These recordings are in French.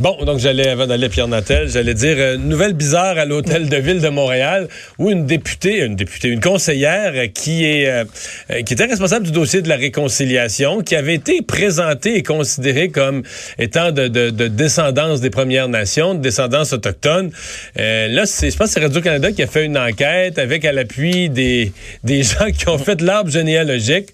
Bon, donc j'allais, avant d'aller Pierre Natel, j'allais dire euh, nouvelle bizarre à l'hôtel de ville de Montréal où une députée, une députée, une conseillère qui est euh, euh, qui était responsable du dossier de la réconciliation, qui avait été présentée et considérée comme étant de, de, de descendance des Premières Nations, de descendance autochtone. là, c'est, je pense que c'est Radio-Canada qui a fait une enquête avec à l'appui des, des gens qui ont fait l'arbre généalogique.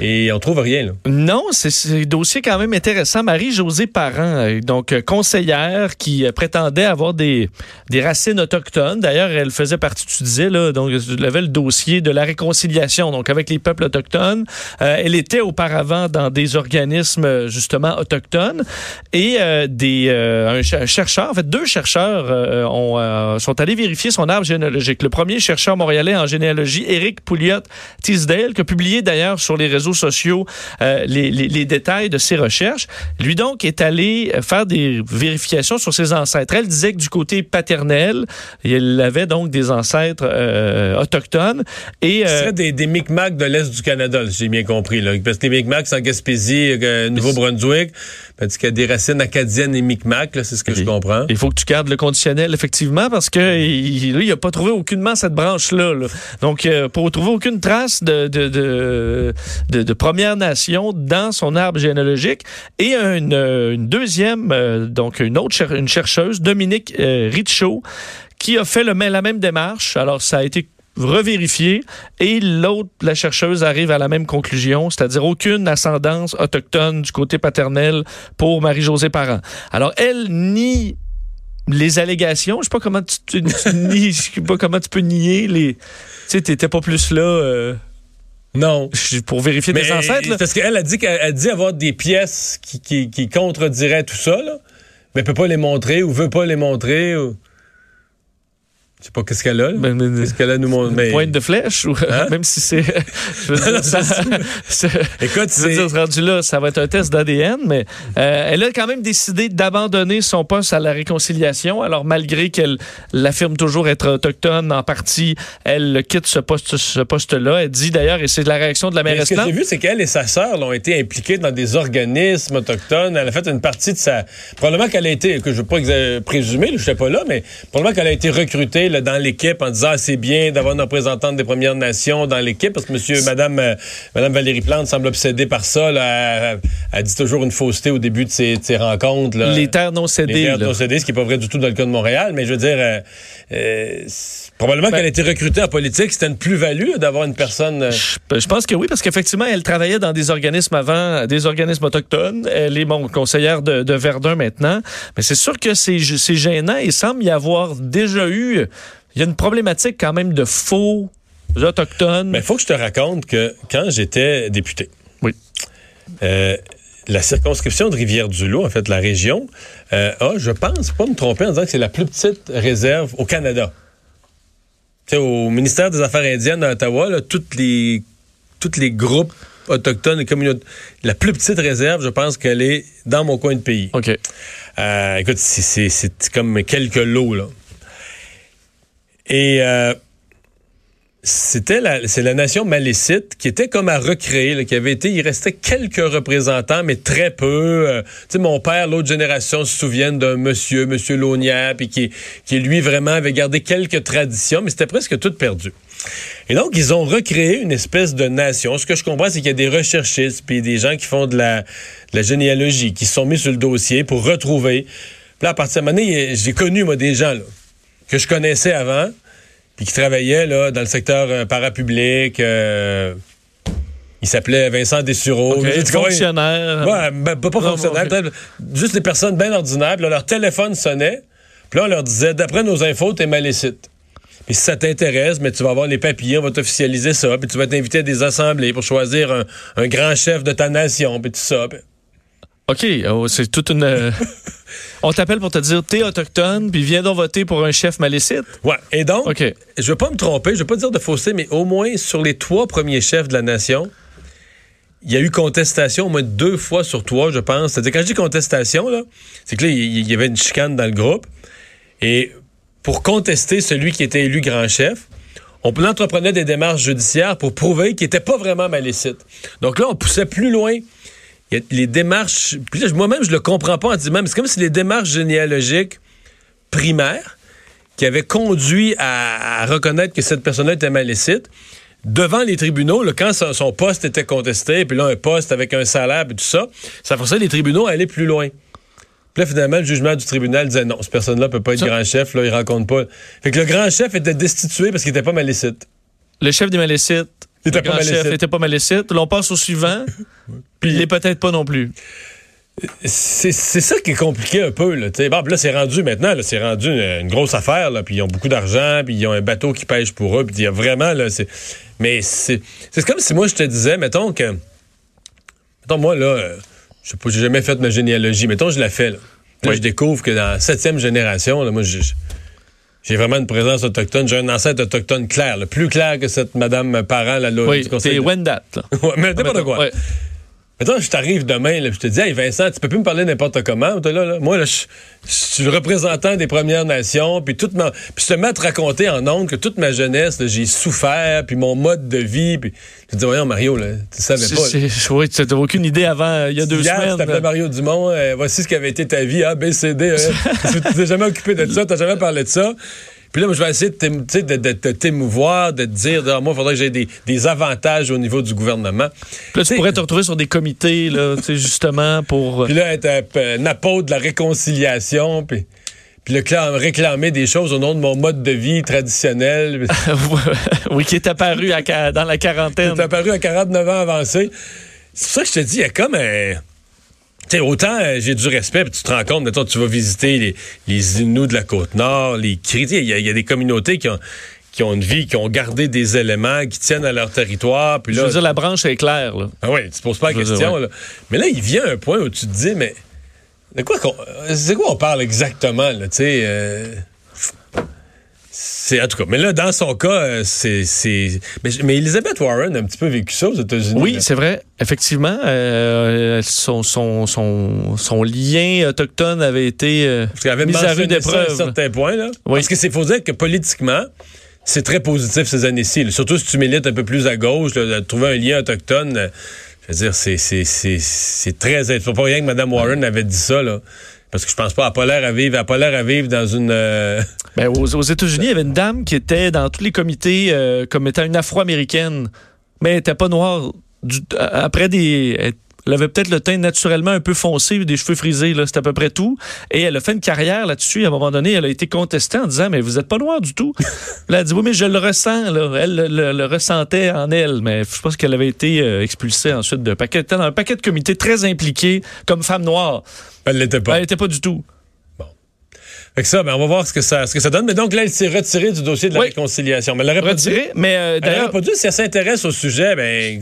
Et on trouve rien, là. Non, c'est un dossier quand même intéressant. Marie-Josée Parent, euh, donc euh, conseillère qui euh, prétendait avoir des, des racines autochtones. D'ailleurs, elle faisait partie, tu disais, là, donc, elle avait le dossier de la réconciliation, donc avec les peuples autochtones. elle était auparavant dans des organismes, justement, autochtones. Et des, chercheur, en fait, deux chercheurs ont, sont allés vérifier son arbre généalogique. Le premier chercheur montréalais en généalogie, Éric Pouliot-Tisdale, qui a publié d'ailleurs sur les réseaux sociaux euh, les, détails de ses recherches. Lui donc est allé faire des vérifications sur ses ancêtres. Elle disait que du côté paternel, il avait donc des ancêtres euh, autochtones. Et, Ce serait des, des Micmacs de l'Est du Canada, si j'ai bien compris. Là. Parce que les Micmacs en Gaspésie, euh, Nouveau-Brunswick, parce qu'il y a des racines acadiennes et Micmacs, c'est ce que je comprends. Il faut que tu gardes le conditionnel, effectivement, parce que il n'a pas trouvé aucunement cette branche-là. Donc, pour trouver aucune trace de, de, de, de, Première Nation dans son arbre généalogique. Et une, euh, deuxième, euh, donc une autre une chercheuse, Dominique euh, qui a fait le, la même démarche. Alors, ça a été revérifié et l'autre, la chercheuse, arrive à la même conclusion, c'est-à-dire aucune ascendance autochtone du côté paternel pour Marie-Josée Parent. Alors, elle nie les allégations. Je sais pas comment tu, tu, sais pas comment tu peux nier les. Tu sais, t'étais pas plus là. Non. Pour vérifier mes ancêtres. Parce qu'elle a dit qu'elle dit avoir des pièces qui, qui, qui, contrediraient tout ça, là, mais elle peut pas les montrer ou veut pas les montrer. Ou... Je sais pas qu'est-ce qu'elle a. Ben, qu'est-ce qu'elle a nous montrer. Mais... Pointe de flèche ou hein? même si c'est. Écoute, c'est rendu là, ça va être un test d'ADN, mais euh, elle a quand même décidé d'abandonner son poste à la réconciliation. Alors malgré qu'elle l'affirme toujours être autochtone en partie, elle quitte ce poste, ce poste-là. Elle dit d'ailleurs, et c'est la réaction de la mairesse. Ce que j'ai vu, c'est qu'elle et sa sœur l'ont été impliquées dans des organismes autochtones. Elle a fait une partie de sa. Probablement qu'elle a été, que je ne veux pas présumer, je sais pas là, mais probablement qu'elle a été recrutée dans l'équipe en disant ah, c'est bien d'avoir une représentante des Premières Nations dans l'équipe parce que monsieur, madame, euh, madame Valérie Plante semble obsédée par ça. Elle, dit toujours une fausseté au début de ses, rencontres. Les terres non cédées. Les terres non cédées, ce qui n'est pas vrai du tout dans le cas de Montréal, mais je veux dire, euh, euh, probablement ben qu'elle a été recrutée en politique. C'était une plus-value d'avoir une personne. Je, pense que oui, parce qu'effectivement, elle travaillait dans des organismes avant, des organismes autochtones. Elle est mon conseillère de, Verdun maintenant. Mais c'est sûr que c'est gênant. Il semble y avoir déjà eu il y a une problématique quand même de faux autochtones. Mais il faut que je te raconte que quand j'étais député, oui. Euh, la circonscription de Rivière-du-Loup, en fait, la région, euh, a, je pense, pas me tromper en disant que c'est la plus petite réserve au Canada. Au ministère des Affaires indiennes à Ottawa, là, toutes les, toutes les groupes autochtones et communautés, la plus petite réserve, je pense qu'elle est dans mon coin de pays. OK. Euh, écoute, c'est comme quelques lots, là. Et euh, c'était la, c'est la nation malécite qui était comme à recréer, qui avait été, il restait quelques représentants, mais très peu. Euh, tu sais, mon père, l'autre génération, se souviennent d'un monsieur, monsieur Launière, puis qui, lui vraiment avait gardé quelques traditions, mais c'était presque tout perdu. Et donc, ils ont recréé une espèce de nation. Ce que je comprends, c'est qu'il y a des recherchistes, puis des gens qui font de la, généalogie, qui se sont mis sur le dossier pour retrouver. Puis là, à partir de moment j'ai connu, moi, des gens, que je connaissais avant, puis qui travaillait là, dans le secteur euh, parapublic. Euh, il s'appelait Vincent Dessureau. Okay, fonctionnaire. Ouais, ben, pas, fonctionnaire. Juste des personnes bien ordinaires. leur téléphone sonnait. Puis là, on leur disait, d'après nos infos, t'es malécite. Puis si ça t'intéresse, mais tu vas avoir les papiers, on va t'officialiser ça. Puis tu vas t'inviter à des assemblées pour choisir un, un, grand chef de ta nation. Puis tout ça. OK, oh, c'est toute une. On t'appelle pour te dire t'es autochtone, puis viens donc voter pour un chef malécite. Ouais. Et donc, ok, je veux pas me tromper, je veux pas dire de fausseté, mais au moins sur les trois premiers chefs de la nation, il y a eu contestation au moins deux fois sur trois, je pense. C'est-à-dire, quand je dis contestation, là, c'est que là, il y avait une chicane dans le groupe. Et pour contester celui qui était élu grand chef, on entreprenait des démarches judiciaires pour prouver qu'il n'était pas vraiment malécite. Donc là, on poussait plus loin y a les démarches. Puis là, moi-même, je le comprends pas en disant, mais c'est comme si les démarches généalogiques primaires qui avaient conduit à, reconnaître que cette personne-là était malicite, devant les tribunaux, là, quand son, poste était contesté, puis là, un poste avec un salaire, et tout ça, ça forçait les tribunaux à aller plus loin. Puis là, finalement, le jugement du tribunal disait non, cette personne-là peut pas être grand chef, là, il rencontre pas. Fait que le grand chef était destitué parce qu'il était pas malicite. Le chef des malicites. Il était pas malicite. chef était pas. L'on passe au suivant, puis il est peut-être pas non plus. C'est ça qui est compliqué un peu. Là, bon, là c'est rendu maintenant, c'est rendu une, grosse affaire. Là, puis ils ont beaucoup d'argent, puis ils ont un bateau qui pêche pour eux. Puis il y a vraiment... Là, mais c'est comme si moi, je te disais, mettons que... Mettons, moi, là, euh, je sais pas, j'ai jamais fait ma généalogie. Mettons, je la fais. Là. je découvre que dans la septième génération, là, moi, j'ai vraiment une présence autochtone. J'ai un ancêtre autochtone clair, plus clair que cette madame parent. Là, oui, c'est Wendat. mais n'importe quoi. Mettons, je t'arrive demain, là, je te dis, hey Vincent, tu peux plus me parler n'importe comment. Là, là. Moi, là, je, suis le représentant des Premières Nations, puis toute ma, puis je te mets à te raconter en ondes que toute ma jeunesse, j'ai souffert, puis mon mode de vie, puis je te dis, voyons Mario, là, tu savais pas. Oui, tu n'avais aucune idée avant, il y a deux Hier, semaines. tu t'appelais Mario Dumont, euh, voici ce qui avait été ta vie, A, B, C, D. Euh, tu t'es jamais occupé de ça, tu n'as jamais parlé de ça. Puis là, moi, je vais essayer de t'émouvoir, de, te dire, de, moi, il faudrait que j'ai des, avantages au niveau du gouvernement. Puis là, tu pourrais te retrouver sur des comités, là, justement, pour... Puis là, être un apôtre de la réconciliation, puis... Puis le réclamer des choses au nom de mon mode de vie traditionnel. oui, qui est apparu à, dans la quarantaine. Qui est apparu à 49 ans avancés. C'est pour ça que je te dis, il y a comme un autant euh, j'ai du respect, puis tu te rends compte, maintenant tu vas visiter les, les Inuits de la Côte-Nord, les Cris, il y, a des communautés qui ont qui ont une vie, qui ont gardé des éléments, qui tiennent à leur territoire. Puis là, Je veux dire, la branche est claire. Là. Ah oui, tu te poses pas la question. Mais là, il vient un point où tu te dis, mais de quoi c'est quoi on parle exactement, là, sais... Euh, c'est en tout cas. Mais là, dans son cas, euh, c'est. Mais, Elizabeth Warren a un petit peu vécu ça aux États-Unis. Oui, c'est vrai. Effectivement, euh, son, son, son, lien autochtone avait été euh, Parce avait mis à rude épreuve. À un certain point, là. Parce que c'est faut dire que politiquement, c'est très positif ces années-ci. Surtout si tu milites un peu plus à gauche, de trouver un lien autochtone. C'est très. Il faut pas rien que Mme Warren avait dit ça, là. Parce que je pense pas à Polaire à vivre, à Polaire à vivre dans une. Euh, ben, aux, États-Unis, il y avait une dame qui était dans tous les comités euh, comme étant une Afro-américaine, mais elle n'était pas noire. après des. Elle avait peut-être le teint naturellement un peu foncé, des cheveux frisés, c'est à peu près tout. Et elle a fait une carrière là-dessus. À un moment donné, elle a été contestée en disant Mais vous n'êtes pas noir du tout. elle a dit Oui, mais je le ressens. Là. Elle le, ressentait en elle. Mais je pense qu'elle avait été euh, expulsée ensuite d'un paquet, dans un paquet de comités très impliqués comme femme noire. Elle l'était pas. Elle n'était pas du tout. Fait que ça, ben, on va voir ce que ça, ce que ça donne. Mais donc là, elle s'est retirée du dossier de la réconciliation. Mais elle l'aurait retirée, mais euh, d'ailleurs, pas dit si elle s'interesse au sujet, ben,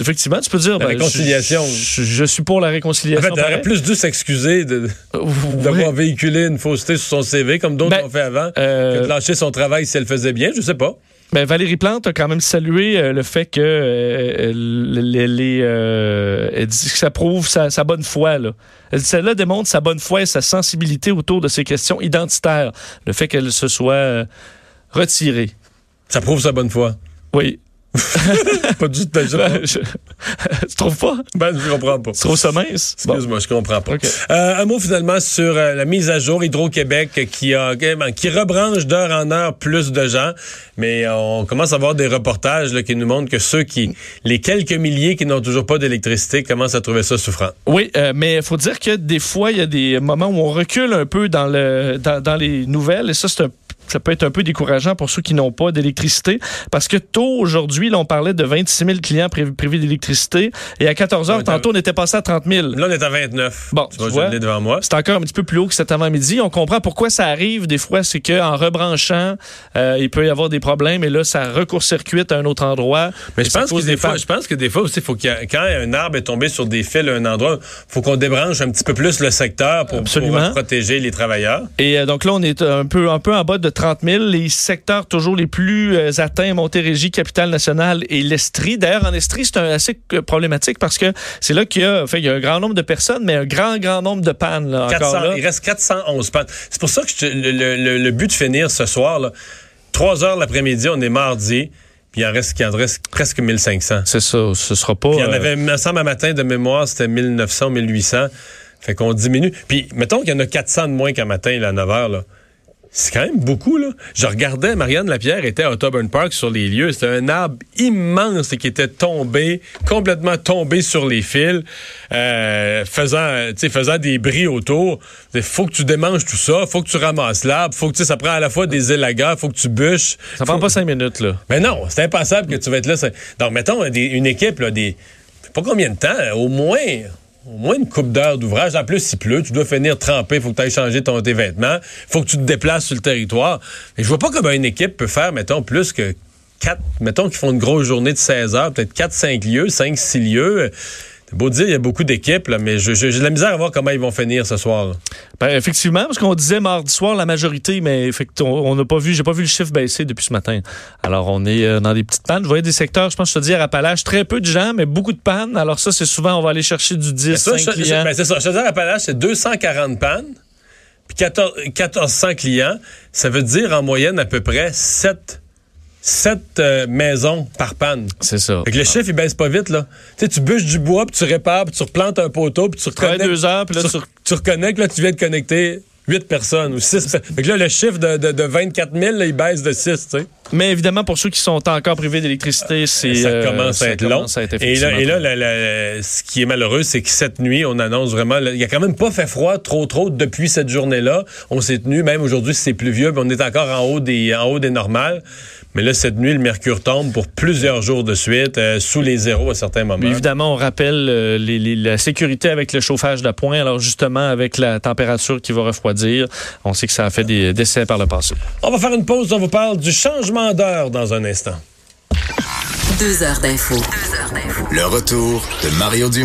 effectivement, tu peux dire. La ben, réconciliation. Je, suis pour la réconciliation. En fait, elle aurait plus dû s'excuser d'avoir véhiculé une fausseté sur son CV, comme d'autres ben, l'ont fait avant, euh, que de lâcher son travail si elle faisait bien. Je sais pas. Ben, Valérie Plante a quand même salué euh, le fait que euh, les, euh, elle dit que ça prouve sa, bonne foi. Là. Elle dit celle-là démontre sa bonne foi et sa sensibilité autour de ces questions identitaires. Le fait qu'elle se soit retirée. Ça prouve sa bonne foi. Oui. pas du tout. Ben, tu trouves pas? Ben, je comprends pas. C'est trop sommaire. Excuse-moi, je comprends pas. Euh, un mot finalement sur euh, la mise à jour Hydro-Québec qui a qui rebranche d'heure en heure plus de gens, mais on commence à voir des reportages là, qui nous montrent que ceux qui, les quelques milliers qui n'ont toujours pas d'électricité, commencent à trouver ça souffrant. Oui, euh, mais il faut dire que des fois, il y a des moments où on recule un peu dans le dans, dans les nouvelles, et ça, c'est un ça peut être un peu décourageant pour ceux qui n'ont pas d'électricité. Parce que tôt aujourd'hui, là, on parlait de 26 000 clients privés d'électricité. Et à 14 heures, tantôt, on était passé à 30 000. Là, on est à 29. Bon, tu, vois, devant moi. C'est encore un petit peu plus haut que cet avant-midi. On comprend pourquoi ça arrive. Des fois, c'est qu'en rebranchant, euh, il peut y avoir des problèmes. Et là, ça recourt-circuite à un autre endroit. Mais je pense, que des fois, je pense que des fois aussi, faut qu'il quand un arbre est tombé sur des fils à un endroit, faut qu'on débranche un petit peu plus le secteur pour, pour protéger les travailleurs. Et euh, donc là, on est un peu, un peu en bas de 30 000. Les secteurs toujours les plus euh, atteints, Montérégie, Capitale-Nationale et l'Estrie. D'ailleurs, en Estrie, c'est assez euh, problématique parce que c'est là qu'il y a, il y a un grand nombre de personnes, mais un grand, grand nombre de pannes. Là, Il reste 411 pannes. C'est pour ça que le, but de finir ce soir, là, 3 heures l'après-midi, on est mardi. puis il en reste, il en reste presque 1500. C'est ça, ce sera pas... Puis il y en euh, avait, il me semble, à matin de mémoire, c'était 1900, 1800. Fait qu'on diminue. Puis, mettons qu'il y en a 400 de moins qu'à matin, là, à 9 h, là. C'est quand même beaucoup, là. Je regardais, Marianne Lapierre était à Autoburn Park sur les lieux. C'était un arbre immense qui était tombé, complètement tombé sur les fils, euh, faisant, faisant des bris autour. Il faut que tu démanges tout ça, faut que tu ramasses l'arbre, faut que, ça prend à la fois des élagas, faut que tu bûches. Ça prend Faut- pas cinq minutes, là. mais non, c'est impensable que tu vas être là. Donc, mettons, des- une équipe, là, des. Pas combien de temps, au moins. Au moins une coupe d'heure d'ouvrage. En plus, s'il pleut, tu dois finir trempé, faut que tu ailles changer ton, tes vêtements, faut que tu te déplaces sur le territoire. Et je vois pas comment une équipe peut faire, mettons, plus que quatre, mettons qu'ils font une grosse journée de 16 heures, peut-être 4-5 lieux, 5-6 lieux. C'est beau dire, il y a beaucoup d'équipes, mais je- je- j'ai de la misère à voir comment ils vont finir ce soir. Ben, effectivement, parce qu'on disait mardi soir la majorité, mais on n'a pas vu, j'ai pas vu le chiffre baisser depuis ce matin. Alors on est euh, dans des petites pannes. Je voyais des secteurs, je pense, je te dis à Appalaches, très peu de gens, mais beaucoup de pannes. Alors ça, c'est souvent, on va aller chercher du 10, Ça, 5 je- je- clients. ben, c'est ça. Chaudière-Appalaches, c'est 240 pannes, puis 14 1400 clients. Ça veut dire en moyenne à peu près 7, maisons par panne. c'est ça. Fait que le chiffre, il baisse pas vite, là. Tu sais, tu bûches du bois, puis tu répares, puis tu replantes un poteau, puis tu reconnectes. deux heures, puis là, tu, tu- reconnectes, là, tu viens de connecter 8 personnes ou 6 Fait que là, le chiffre de, de, de 24 000, là, il baisse de 6, tu sais. Mais évidemment, pour ceux qui sont encore privés d'électricité, c'est ça euh, commence à ça être long. commence à être et là, et là trop la- la- ce qui est malheureux, c'est que cette nuit, on annonce vraiment. Il y a quand même pas fait froid trop trop depuis cette journée-là. On s'est tenu, même aujourd'hui, c'est pluvieux, mais on est encore en haut des en haut des normales. Mais là, cette nuit, le mercure tombe pour plusieurs jours de suite, euh, sous les zéros à certains moments. Mais évidemment, on rappelle euh, les- les- la sécurité avec le chauffage d'appoint. Alors justement, avec la température qui va refroidir, on sait que ça a fait des décès par le passé. On va faire une pause. On vous parle du changement d'heure dans un instant. Deux heures d'info. Le retour de Mario Dumont.